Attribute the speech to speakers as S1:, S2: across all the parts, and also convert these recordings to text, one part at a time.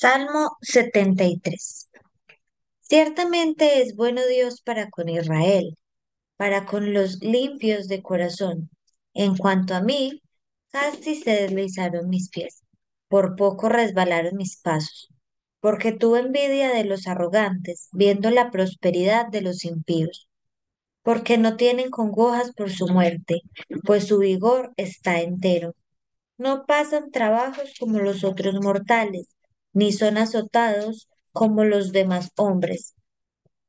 S1: Salmo 73. Ciertamente es bueno Dios para con Israel, para con los limpios de corazón. En cuanto a mí, casi se deslizaron mis pies, por poco resbalaron mis pasos, porque tuve envidia de los arrogantes, viendo la prosperidad de los impíos, porque no tienen congojas por su muerte, pues su vigor está entero. No pasan trabajos como los otros mortales, ni son azotados como los demás hombres.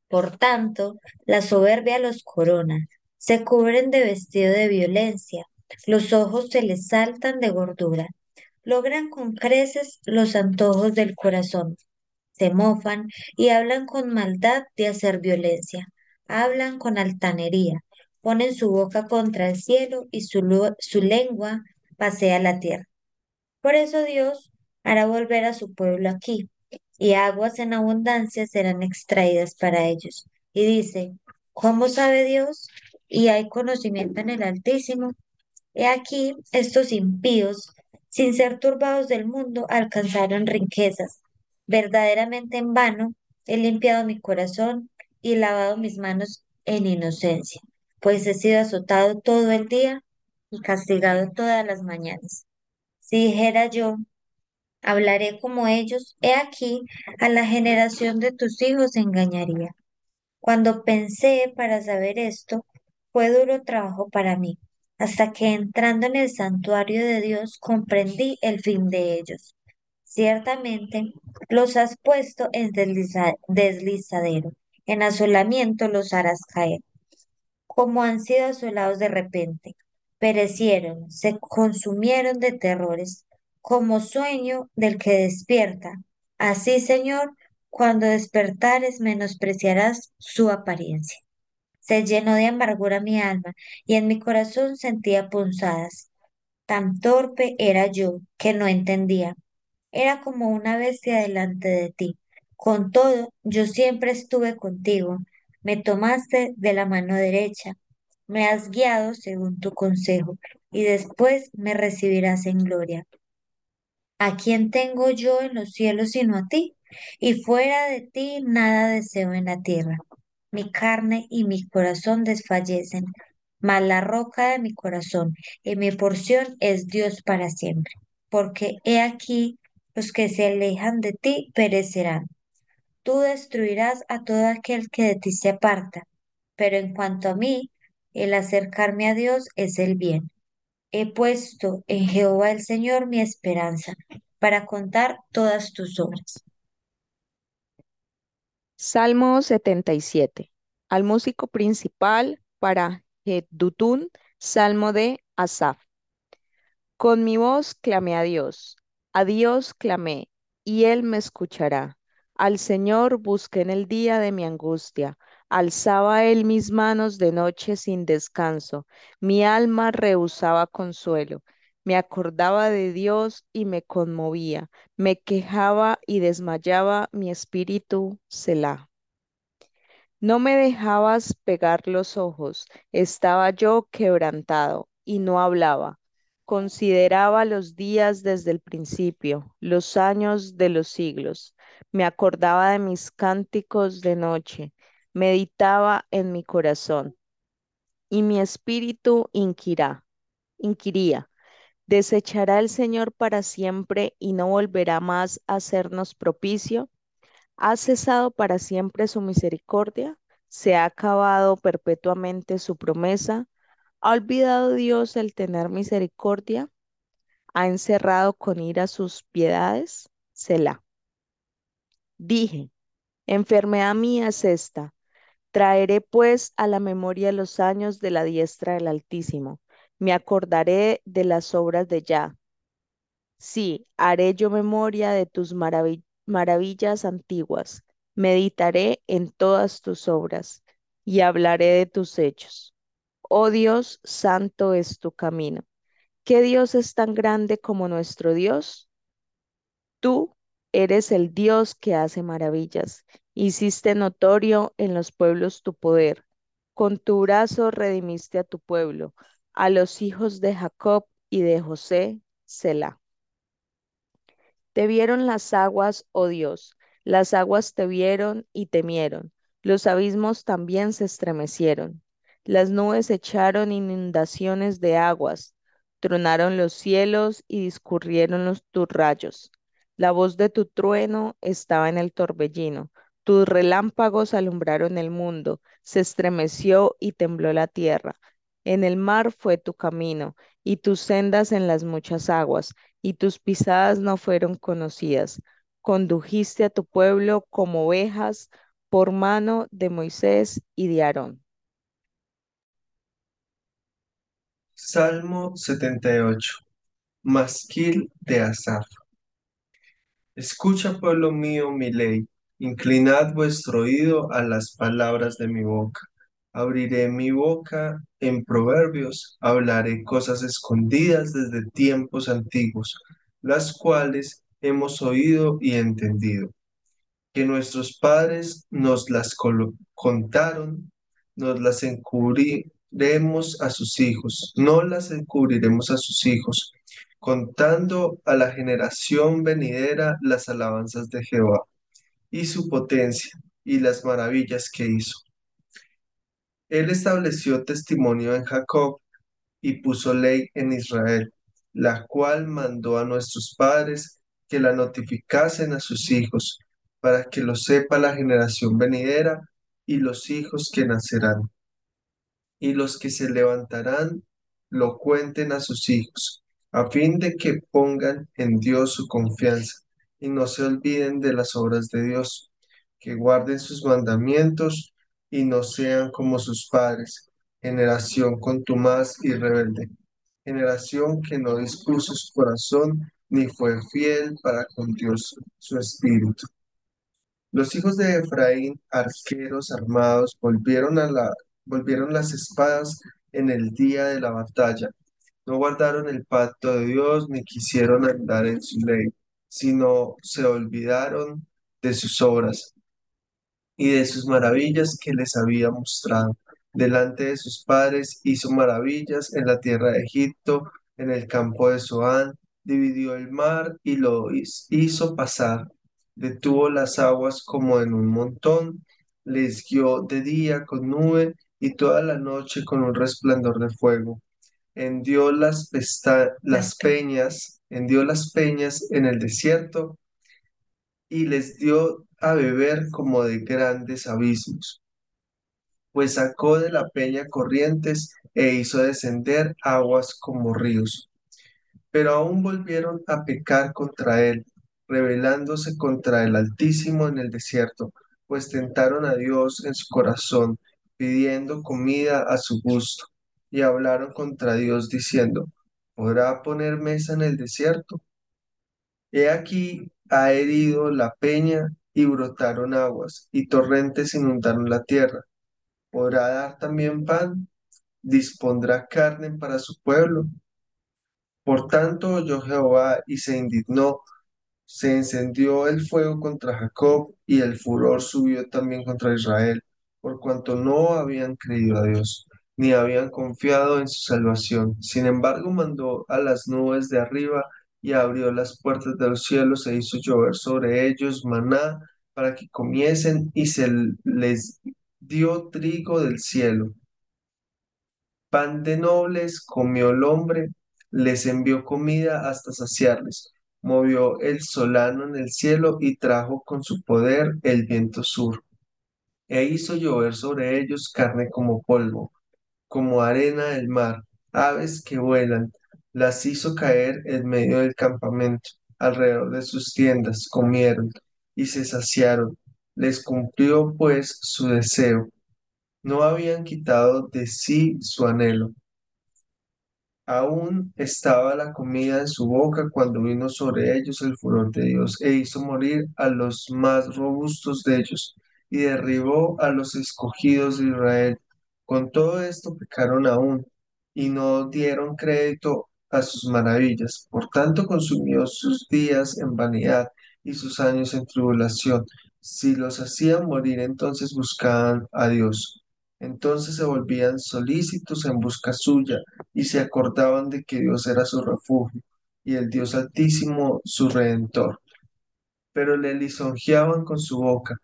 S1: Por tanto, la soberbia los corona, se cubren de vestido de violencia, los ojos se les saltan de gordura, logran con creces los antojos del corazón, se mofan y hablan con maldad de hacer violencia, hablan con altanería, ponen su boca contra el cielo y su, su lengua pasea la tierra. Por eso Dios hará volver a su pueblo aquí, y aguas en abundancia serán extraídas para ellos. Y dice, ¿cómo sabe Dios? Y hay conocimiento en el Altísimo. He aquí, estos impíos, sin ser turbados del mundo, alcanzaron riquezas. Verdaderamente en vano he limpiado mi corazón y lavado mis manos en inocencia, pues he sido azotado todo el día y castigado todas las mañanas. Si dijera yo, hablaré como ellos, he aquí, a la generación de tus hijos engañaría. Cuando pensé para saber esto, fue duro trabajo para mí, hasta que entrando en el santuario de Dios comprendí el fin de ellos. Ciertamente los has puesto en desliza- deslizadero, en asolamiento los harás caer como han sido asolados de repente. Perecieron, se consumieron de terrores, como sueño del que despierta. Así, Señor, cuando despertares menospreciarás su apariencia. Se llenó de amargura mi alma, y en mi corazón sentía punzadas. Tan torpe era yo que no entendía. Era como una bestia delante de ti. Con todo, yo siempre estuve contigo. Me tomaste de la mano derecha. Me has guiado según tu consejo, y después me recibirás en gloria. ¿A quién tengo yo en los cielos sino a ti? Y fuera de ti nada deseo en la tierra. Mi carne y mi corazón desfallecen, mas la roca de mi corazón y mi porción es Dios para siempre. Porque he aquí, los que se alejan de ti perecerán. Tú destruirás a todo aquel que de ti se aparta. Pero en cuanto a mí, el acercarme a Dios es el bien. He puesto en Jehová el Señor mi esperanza para contar todas tus obras.
S2: Salmo 77. Al músico principal para Jedutún, Salmo de Asaf. Con mi voz clamé a Dios, a Dios clamé, y Él me escuchará. Al Señor busqué en el día de mi angustia, alzaba Él mis manos de noche sin descanso, mi alma rehusaba consuelo, me acordaba de Dios y me conmovía, me quejaba y desmayaba mi espíritu, Selah. No me dejabas pegar los ojos, estaba yo quebrantado y no hablaba. Consideraba los días desde el principio, los años de los siglos. Me acordaba de mis cánticos de noche, meditaba en mi corazón y mi espíritu inquirá, inquiría. ¿Desechará el Señor para siempre y no volverá más a hacernos propicio? ¿Ha cesado para siempre su misericordia? ¿Se ha acabado perpetuamente su promesa? ¿Ha olvidado Dios el tener misericordia? ¿Ha encerrado con ira sus piedades? Selah. Dije, enfermedad mía es esta. Traeré pues a la memoria los años de la diestra del Altísimo. Me acordaré de las obras de Yah. Sí, haré yo memoria de tus maravi- maravillas antiguas, meditaré en todas tus obras y hablaré de tus hechos. Oh Dios, santo es tu camino. ¿Qué Dios es tan grande como nuestro Dios? Tú eres el Dios que hace maravillas. Hiciste notorio en los pueblos tu poder. Con tu brazo redimiste a tu pueblo, a los hijos de Jacob y de José, Selah. Te vieron las aguas, oh Dios, las aguas te vieron y temieron, los abismos también se estremecieron. Las nubes echaron inundaciones de aguas, tronaron los cielos y discurrieron los tus rayos. La voz de tu trueno estaba en el torbellino, tus relámpagos alumbraron el mundo, se estremeció y tembló la tierra. En el mar fue tu camino, y tus sendas en las muchas aguas, y tus pisadas no fueron conocidas. Condujiste a tu pueblo como ovejas por mano de Moisés y de Aarón.
S3: Salmo 78. Masquil de Asaf. Escucha, pueblo mío, mi ley. Inclinad vuestro oído a las palabras de mi boca. Abriré mi boca en proverbios, hablaré cosas escondidas desde tiempos antiguos, las cuales hemos oído y entendido. Que nuestros padres nos las contaron, nos las encubriremos a sus hijos, no las encubriremos a sus hijos, contando a la generación venidera las alabanzas de Jehová y su potencia y las maravillas que hizo. Él estableció testimonio en Jacob y puso ley en Israel, la cual mandó a nuestros padres que la notificasen a sus hijos, para que lo sepa la generación venidera y los hijos que nacerán y los que se levantarán lo cuenten a sus hijos, a fin de que pongan en Dios su confianza y no se olviden de las obras de Dios, que guarden sus mandamientos y no sean como sus padres, generación contumaz y rebelde, generación que no dispuso su corazón ni fue fiel para con Dios su espíritu. Los hijos de Efraín, arqueros armados, volvieron a la, volvieron las espadas en el día de la batalla. No guardaron el pacto de Dios ni quisieron andar en su ley, sino se olvidaron de sus obras y de sus maravillas que les había mostrado. Delante de sus padres hizo maravillas en la tierra de Egipto, en el campo de Zoán, dividió el mar y lo hiz- hizo pasar, detuvo las aguas como en un montón, les guió de día con nube y toda la noche con un resplandor de fuego. Hendió las, pesta- las peñas, hendió las peñas en el desierto y les dio a beber como de grandes abismos pues sacó de la peña corrientes e hizo descender aguas como ríos. Pero aún volvieron a pecar contra él, rebelándose contra el Altísimo en el desierto, pues tentaron a Dios en su corazón, pidiendo comida a su gusto, y hablaron contra Dios diciendo, ¿podrá poner mesa en el desierto? He aquí ha herido la peña y brotaron aguas, y torrentes inundaron la tierra podrá dar también pan, dispondrá carne para su pueblo. Por tanto oyó Jehová y se indignó, se encendió el fuego contra Jacob y el furor subió también contra Israel, por cuanto no habían creído a Dios, ni habían confiado en su salvación. Sin embargo, mandó a las nubes de arriba y abrió las puertas de los cielos e hizo llover sobre ellos maná para que comiesen y se les dio trigo del cielo. Pan de nobles comió el hombre, les envió comida hasta saciarles. Movió el solano en el cielo y trajo con su poder el viento sur. E hizo llover sobre ellos carne como polvo, como arena del mar, aves que vuelan. Las hizo caer en medio del campamento, alrededor de sus tiendas, comieron y se saciaron. Les cumplió pues su deseo. No habían quitado de sí su anhelo. Aún estaba la comida en su boca cuando vino sobre ellos el furor de Dios e hizo morir a los más robustos de ellos y derribó a los escogidos de Israel. Con todo esto pecaron aún y no dieron crédito a sus maravillas. Por tanto, consumió sus días en vanidad y sus años en tribulación. Si los hacían morir, entonces buscaban a Dios. Entonces se volvían solícitos en busca suya y se acordaban de que Dios era su refugio y el Dios Altísimo su redentor. pero le lisonjeaban con su boca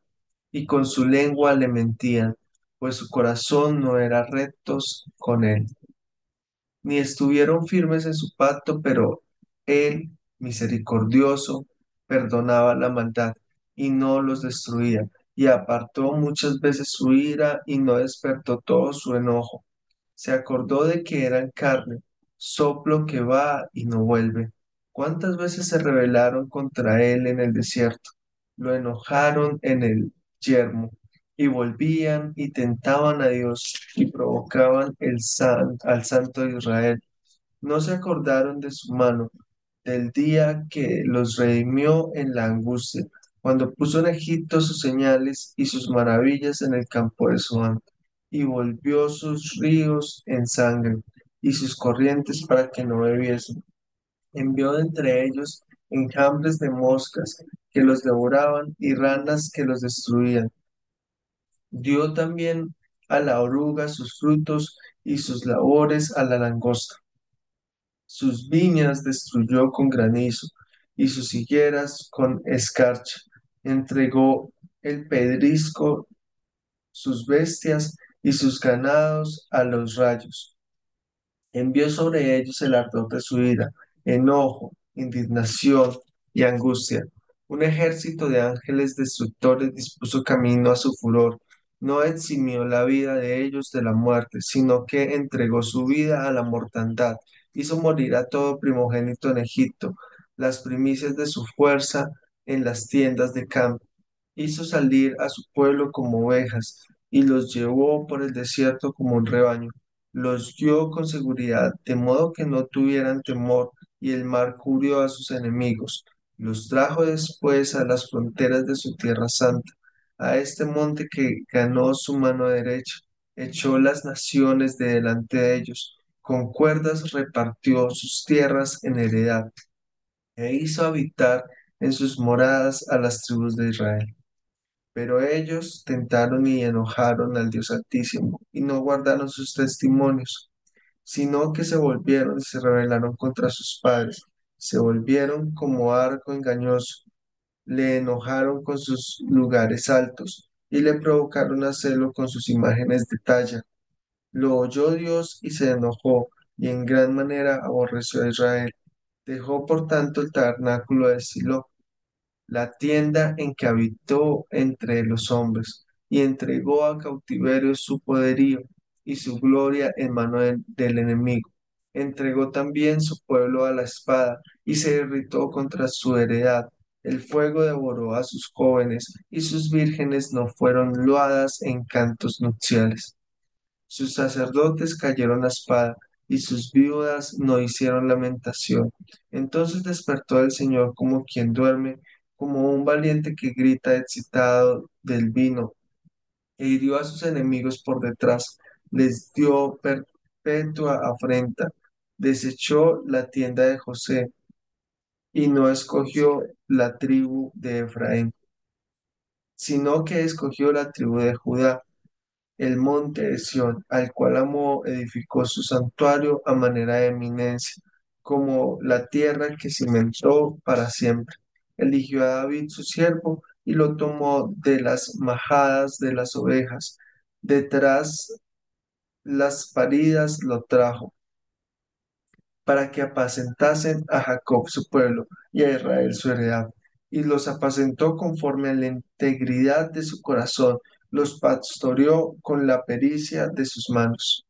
S3: y con su lengua le mentían, pues su corazón no era rectos con él ni estuvieron firmes en su pacto, pero él, misericordioso, perdonaba la maldad y no los destruía, y apartó muchas veces su ira y no despertó todo su enojo. Se acordó de que eran carne, soplo que va y no vuelve. ¿Cuántas veces se rebelaron contra él en el desierto? Lo enojaron en el yermo y volvían y tentaban a Dios y provocaban el san- al Santo de Israel. No se acordaron de su mano, del día que los redimió en la angustia, cuando puso en Egipto sus señales y sus maravillas en el campo de Zoán, y volvió sus ríos en sangre y sus corrientes para que no bebiesen. Envió de entre ellos enjambres de moscas que los devoraban y ranas que los destruían. Dio también a la oruga sus frutos y sus labores a la langosta. Sus viñas destruyó con granizo y sus higueras con escarcha. Entregó el pedrisco, sus bestias y sus ganados a los rayos. Envió sobre ellos el ardor de su ira, enojo, indignación y angustia. Un ejército de ángeles destructores dispuso camino a su furor. No eximió la vida de ellos de la muerte, sino que entregó su vida a la mortandad. Hizo morir a todo primogénito en Egipto, las primicias de su fuerza en las tiendas de campo. Hizo salir a su pueblo como ovejas y los llevó por el desierto como un rebaño los guió con seguridad, de modo que no tuvieran temor, y el mar cubrió a sus enemigos. Los trajo después a las fronteras de su tierra santa, a este monte que ganó su mano derecha. Echó las naciones de delante de ellos, con cuerdas repartió sus tierras en heredad, e hizo habitar en sus moradas a las tribus de Israel. Pero ellos tentaron y enojaron al Dios Altísimo y no guardaron sus testimonios, sino que se volvieron y se rebelaron contra sus padres, se volvieron como arco engañoso, le enojaron con sus lugares altos y le provocaron a celo con sus imágenes de talla. Lo oyó Dios y se enojó y en gran manera aborreció a Israel. Dejó por tanto el tabernáculo de Silo la tienda en que habitó entre los hombres, y entregó a cautiverio su poderío y su gloria en mano de- del enemigo. Entregó también su pueblo a la espada y se irritó contra su heredad. El fuego devoró a sus jóvenes y sus vírgenes no fueron loadas en cantos nupciales. Sus sacerdotes cayeron a espada y sus viudas no hicieron lamentación. Entonces despertó el Señor como quien duerme, como un valiente que grita excitado del vino, e hirió a sus enemigos por detrás, les dio perpetua afrenta, desechó la tienda de José y no escogió la tribu de Efraín, sino que escogió la tribu de Judá el monte de Sión, al cual amó, edificó su santuario a manera de eminencia, como la tierra que cimentó para siempre. Eligió a David su siervo y lo tomó de las majadas de las ovejas. Detrás las paridas lo trajo, para que apacentasen a Jacob su pueblo y a Israel su heredad. Y los apacentó conforme a la integridad de su corazón, los pastoreó con la pericia de sus manos.